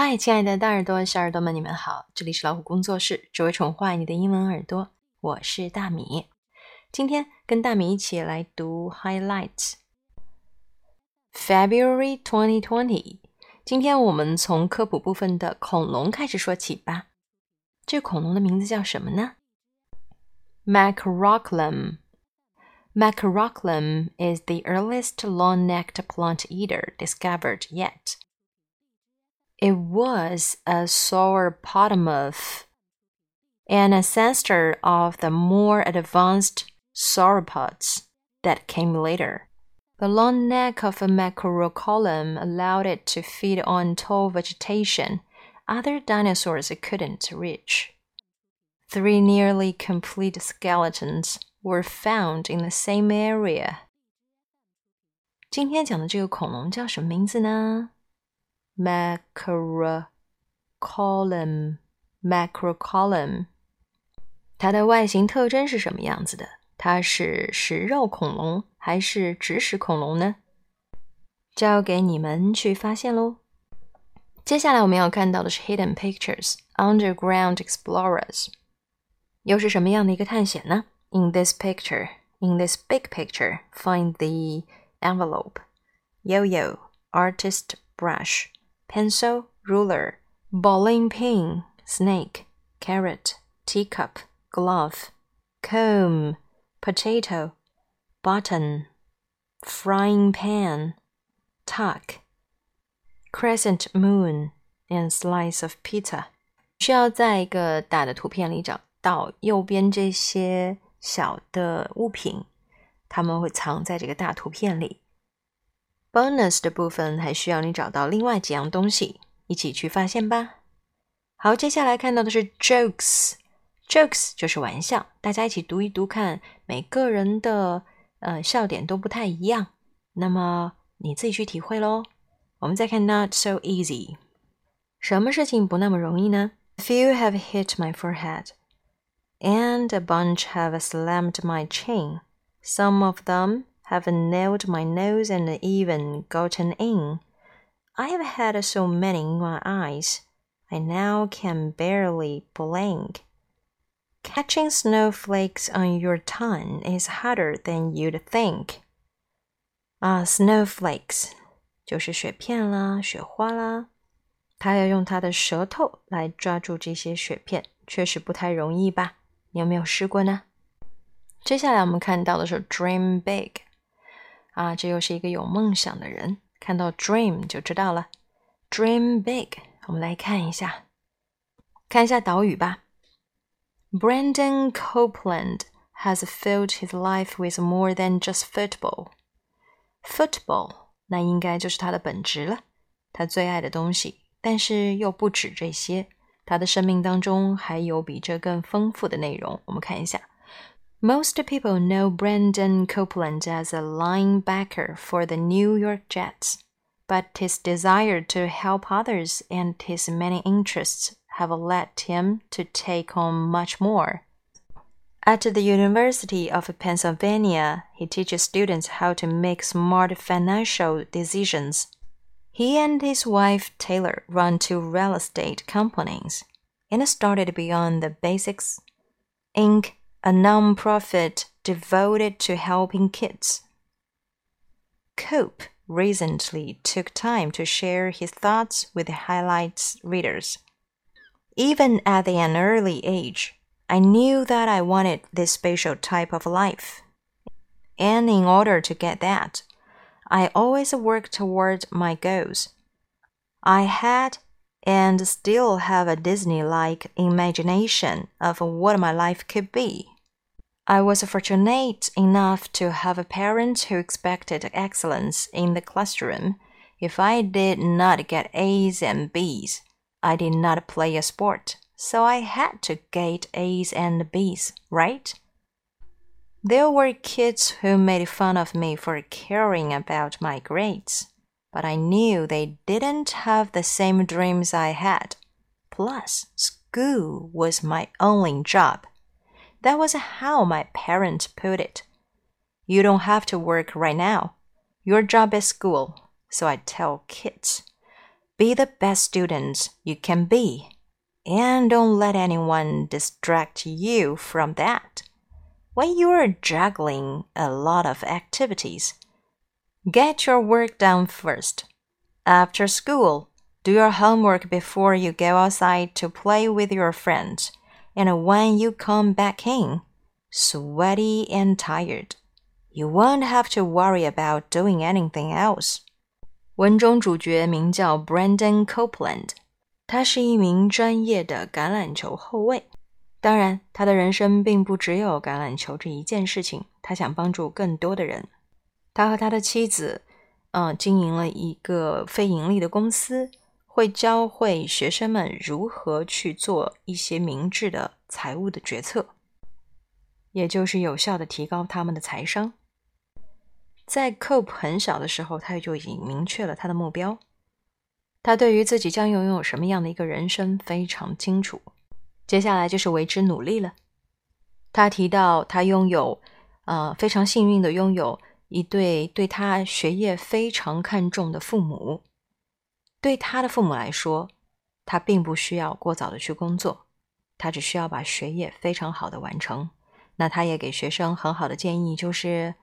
嗨，亲爱的大耳朵、小耳朵们，你们好！这里是老虎工作室，只为宠坏你的英文耳朵。我是大米，今天跟大米一起来读 highlights。February 2020，今天我们从科普部分的恐龙开始说起吧。这恐龙的名字叫什么呢？Macrocollum。Macrocollum is the earliest long-necked plant eater discovered yet. It was a sauropodomorph, an ancestor of the more advanced sauropods that came later. The long neck of a macrocollum allowed it to feed on tall vegetation other dinosaurs couldn't reach. Three nearly complete skeletons were found in the same area. 今天讲的这个恐龙叫什么名字呢？macrocollum macrocollum，它的外形特征是什么样子的？它是食肉恐龙还是植食恐龙呢？交给你们去发现喽。接下来我们要看到的是 Hidden Pictures Underground Explorers，又是什么样的一个探险呢？In this picture, in this big picture, find the envelope, yo-yo, artist brush pencil, ruler, bowling pin, snake, carrot, teacup, glove, comb, potato, button, frying pan, tuck, crescent moon and slice of pizza。需要在一个大的图片里找到右边这些小的物品，它们会藏在这个大图片里。 Bonus 的部分还需要你找到另外几样东西，一起去发现吧。好，接下来看到的是 jokes，jokes 就是玩笑，大家一起读一读看，每个人的呃笑点都不太一样，那么你自己去体会喽。我们再看 not so easy，什么事情不那么容易呢 few have hit my forehead, and a bunch have slammed my chin. Some of them have nailed my nose and even gotten in. I have had so many in my eyes, I now can barely blink. Catching snowflakes on your tongue is harder than you'd think. Ah, snowflakes 就是雪片啦、雪花啦。他要用他的舌头来抓住这些雪片，确实不太容易吧？你有没有试过呢？接下来我们看到的是 dream big， 啊，这又是一个有梦想的人。看到 dream 就知道了，dream big。我们来看一下，看一下导语吧。Brandon Copeland has filled his life with more than just football. Football 那应该就是他的本职了，他最爱的东西。但是又不止这些，他的生命当中还有比这更丰富的内容。我们看一下，Most people know Brandon Copeland as a linebacker for the New York Jets, but his desire to help others and his many interests have led him to take on much more. At the University of Pennsylvania, he teaches students how to make smart financial decisions. He and his wife Taylor run two real estate companies and started Beyond the Basics Inc., a nonprofit devoted to helping kids. Cope recently took time to share his thoughts with highlights readers. Even at an early age, I knew that I wanted this special type of life. And in order to get that, I always worked toward my goals. I had and still have a Disney like imagination of what my life could be. I was fortunate enough to have a parent who expected excellence in the classroom. If I did not get A's and B's, I did not play a sport so I had to get A's and B's, right? There were kids who made fun of me for caring about my grades, but I knew they didn't have the same dreams I had. Plus, school was my only job. That was how my parents put it. You don't have to work right now. Your job is school. So I tell kids. Be the best students you can be, and don't let anyone distract you from that. When you're juggling a lot of activities, get your work done first. After school, do your homework before you go outside to play with your friends. And when you come back in, sweaty and tired, you won't have to worry about doing anything else. 文中主角名叫 Brandon Copeland，他是一名专业的橄榄球后卫。当然，他的人生并不只有橄榄球这一件事情，他想帮助更多的人。 他和他的妻子，嗯、呃，经营了一个非盈利的公司。会教会学生们如何去做一些明智的财务的决策，也就是有效的提高他们的财商。在 Cope 很小的时候，他就已经明确了他的目标。他对于自己将拥有什么样的一个人生非常清楚。接下来就是为之努力了。他提到他拥有，呃，非常幸运的拥有一对对他学业非常看重的父母。对他的父母来说，他并不需要过早的去工作，他只需要把学业非常好的完成。那他也给学生很好的建议，就是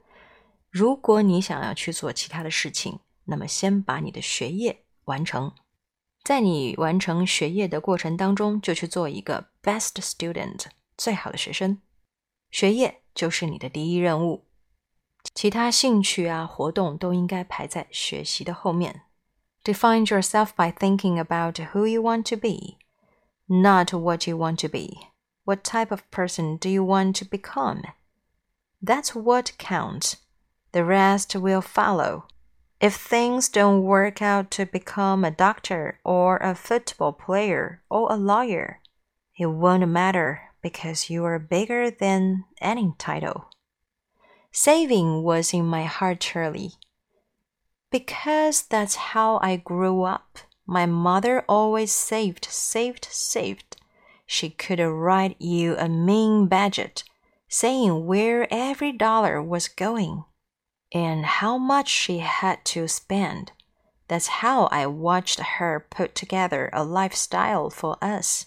如果你想要去做其他的事情，那么先把你的学业完成。在你完成学业的过程当中，就去做一个 best student，最好的学生。学业就是你的第一任务，其他兴趣啊活动都应该排在学习的后面。Define yourself by thinking about who you want to be, not what you want to be. What type of person do you want to become? That's what counts. The rest will follow. If things don't work out to become a doctor or a football player or a lawyer, it won't matter because you are bigger than any title. Saving was in my heart early. Because that's how I grew up. My mother always saved, saved, saved. She could write you a mean budget, saying where every dollar was going and how much she had to spend. That's how I watched her put together a lifestyle for us.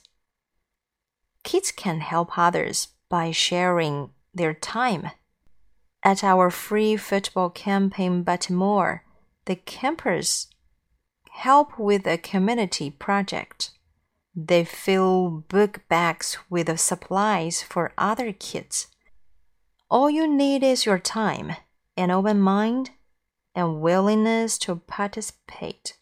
Kids can help others by sharing their time. At our free football camp in Baltimore, the campers help with a community project. They fill book bags with supplies for other kids. All you need is your time, an open mind, and willingness to participate.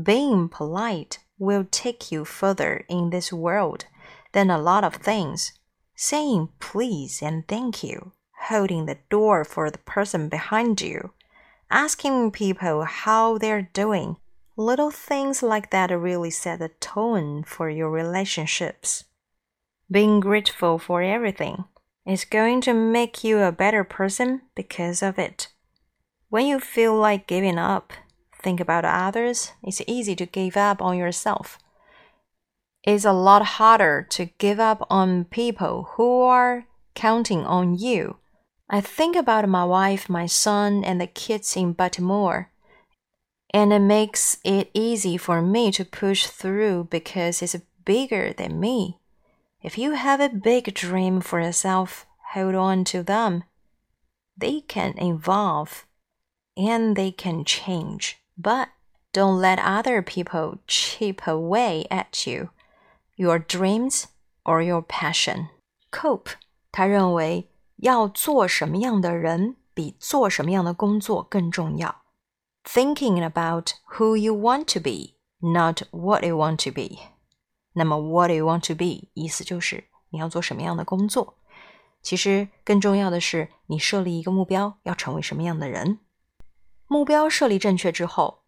Being polite will take you further in this world than a lot of things. Saying please and thank you, holding the door for the person behind you, asking people how they're doing. Little things like that really set the tone for your relationships. Being grateful for everything is going to make you a better person because of it. When you feel like giving up, think about others. It's easy to give up on yourself. It's a lot harder to give up on people who are counting on you I think about my wife, my son, and the kids in Baltimore. And it makes it easy for me to push through because it's bigger than me. If you have a big dream for yourself, hold on to them. They can evolve and they can change, but don't let other people chip away at you, your dreams or your passion. Cope，他认为 要做什么样的人比做什么样的工作更重要。Thinking about who you want to be, not what you want to be。那么，what you want to be 意思就是你要做什么样的工作。其实更重要的是，你设立一个目标，要成为什么样的人。目标设立正确之后，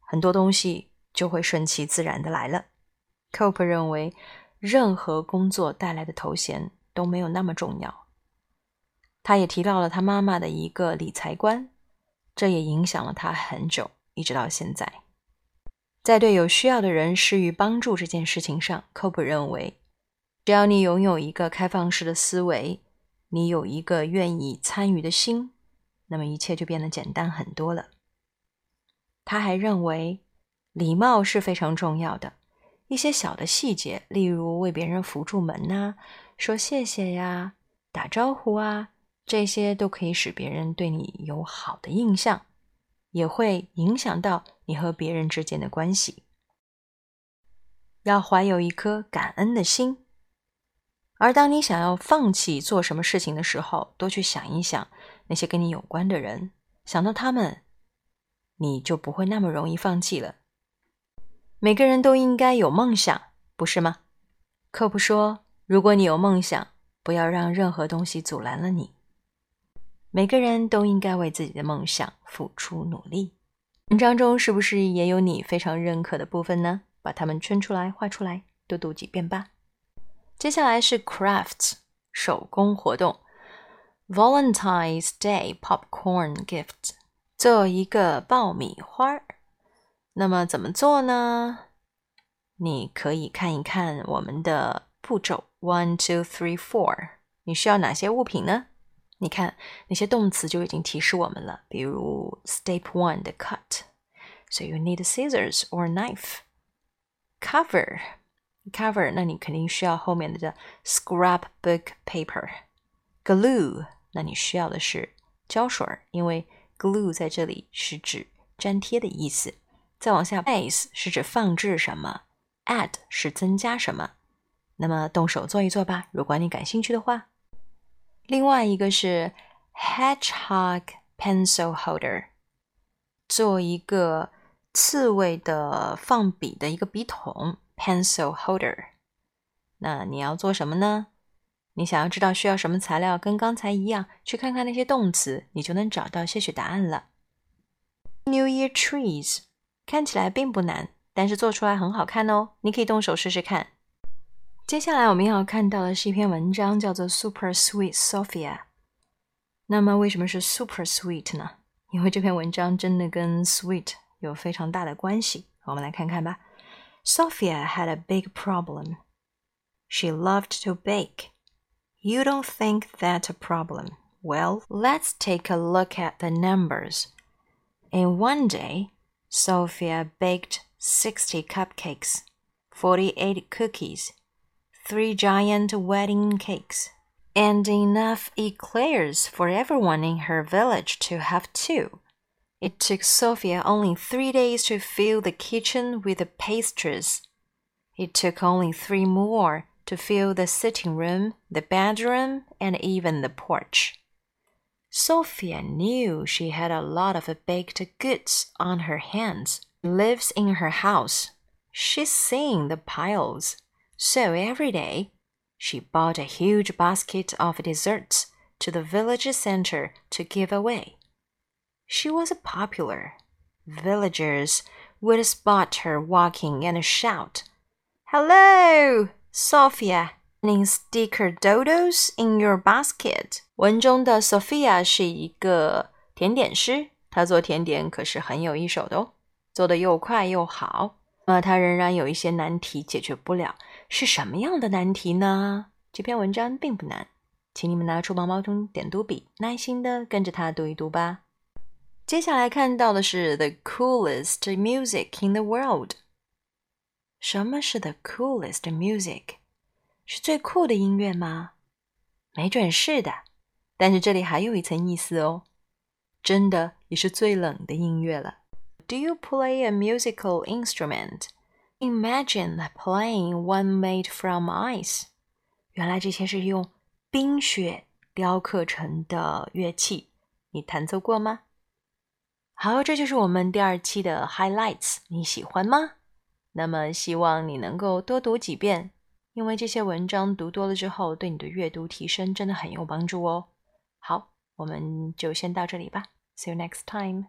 很多东西就会顺其自然的来了。Cope 认为，任何工作带来的头衔都没有那么重要。他也提到了他妈妈的一个理财观，这也影响了他很久，一直到现在。在对有需要的人施予帮助这件事情上科普认为，只要你拥有一个开放式的思维，你有一个愿意参与的心，那么一切就变得简单很多了。他还认为，礼貌是非常重要的。一些小的细节，例如为别人扶住门呐、说谢谢呀、打招呼啊，这些都可以使别人对你有好的印象，也会影响到你和别人之间的关系。要怀有一颗感恩的心。而当你想要放弃做什么事情的时候，多去想一想那些跟你有关的人，想到他们，你就不会那么容易放弃了。每个人都应该有梦想，不是吗？科普说，如果你有梦想，不要让任何东西阻拦了你。每个人都应该为自己的梦想付出努力。文章中是不是也有你非常认可的部分呢？把它们圈出来、画出来，多读几遍吧。接下来是 crafts 手工活动，Valentine's Day popcorn gift，做一个爆米花儿。那么怎么做呢？你可以看一看我们的步骤，one two three four。你需要哪些物品呢？你看那些动词就已经提示我们了，比如 step one 的 cut，so you need scissors or knife。cover cover，那你肯定需要后面的 scrapbook paper。glue，那你需要的是胶水，因为 glue 在这里是指粘贴的意思。再往下，base 是指放置什么，add 是增加什么。那么动手做一做吧，如果你感兴趣的话。另外一个是 hedgehog pencil holder，做一个刺猬的放笔的一个笔筒 pencil holder。那你要做什么呢？你想要知道需要什么材料，跟刚才一样，去看看那些动词，你就能找到些许答案了。New Year trees。看起来并不难，但是做出来很好看哦。你可以动手试试看。接下来我们要看到的是一篇文章，叫做《Super Sweet Sophia》。那么为什么是 Super Sweet 呢？因为这篇文章真的跟 Sweet 有非常大的关系。我们来看看吧。Sophia had a big problem. She loved to bake. You don't think that a problem? Well, let's take a look at the numbers. In one day, Sophia baked 60 cupcakes, 48 cookies, three giant wedding cakes, and enough eclairs for everyone in her village to have two. It took Sophia only three days to fill the kitchen with the pastries. It took only three more to fill the sitting room, the bedroom, and even the porch. Sophia knew she had a lot of baked goods on her hands. Lives in her house. She's seen the piles. So every day, she bought a huge basket of desserts to the village center to give away. She was popular. Villagers would spot her walking and shout, Hello, Sophia! Any sticker doodles in your basket？文中的 Sophia 是一个甜点师，她做甜点可是很有一手的哦，做的又快又好。那么她仍然有一些难题解决不了， 是什么样的难题呢？这篇文章并不难，请你们拿出毛毛虫点读笔，耐心的跟着它读一读吧。接下来看到的是 The coolest music in the world。什么是 The coolest music？是最酷的音乐吗？没准是的，但是这里还有一层意思哦，真的也是最冷的音乐了。Do you play a musical instrument? Imagine playing one made from ice. 原来这些是用冰雪雕刻成的乐器，你弹奏过吗？好，这就是我们第二期的 highlights，你喜欢吗？那么希望你能够多读几遍。因为这些文章读多了之后，对你的阅读提升真的很有帮助哦。好，我们就先到这里吧。See you next time.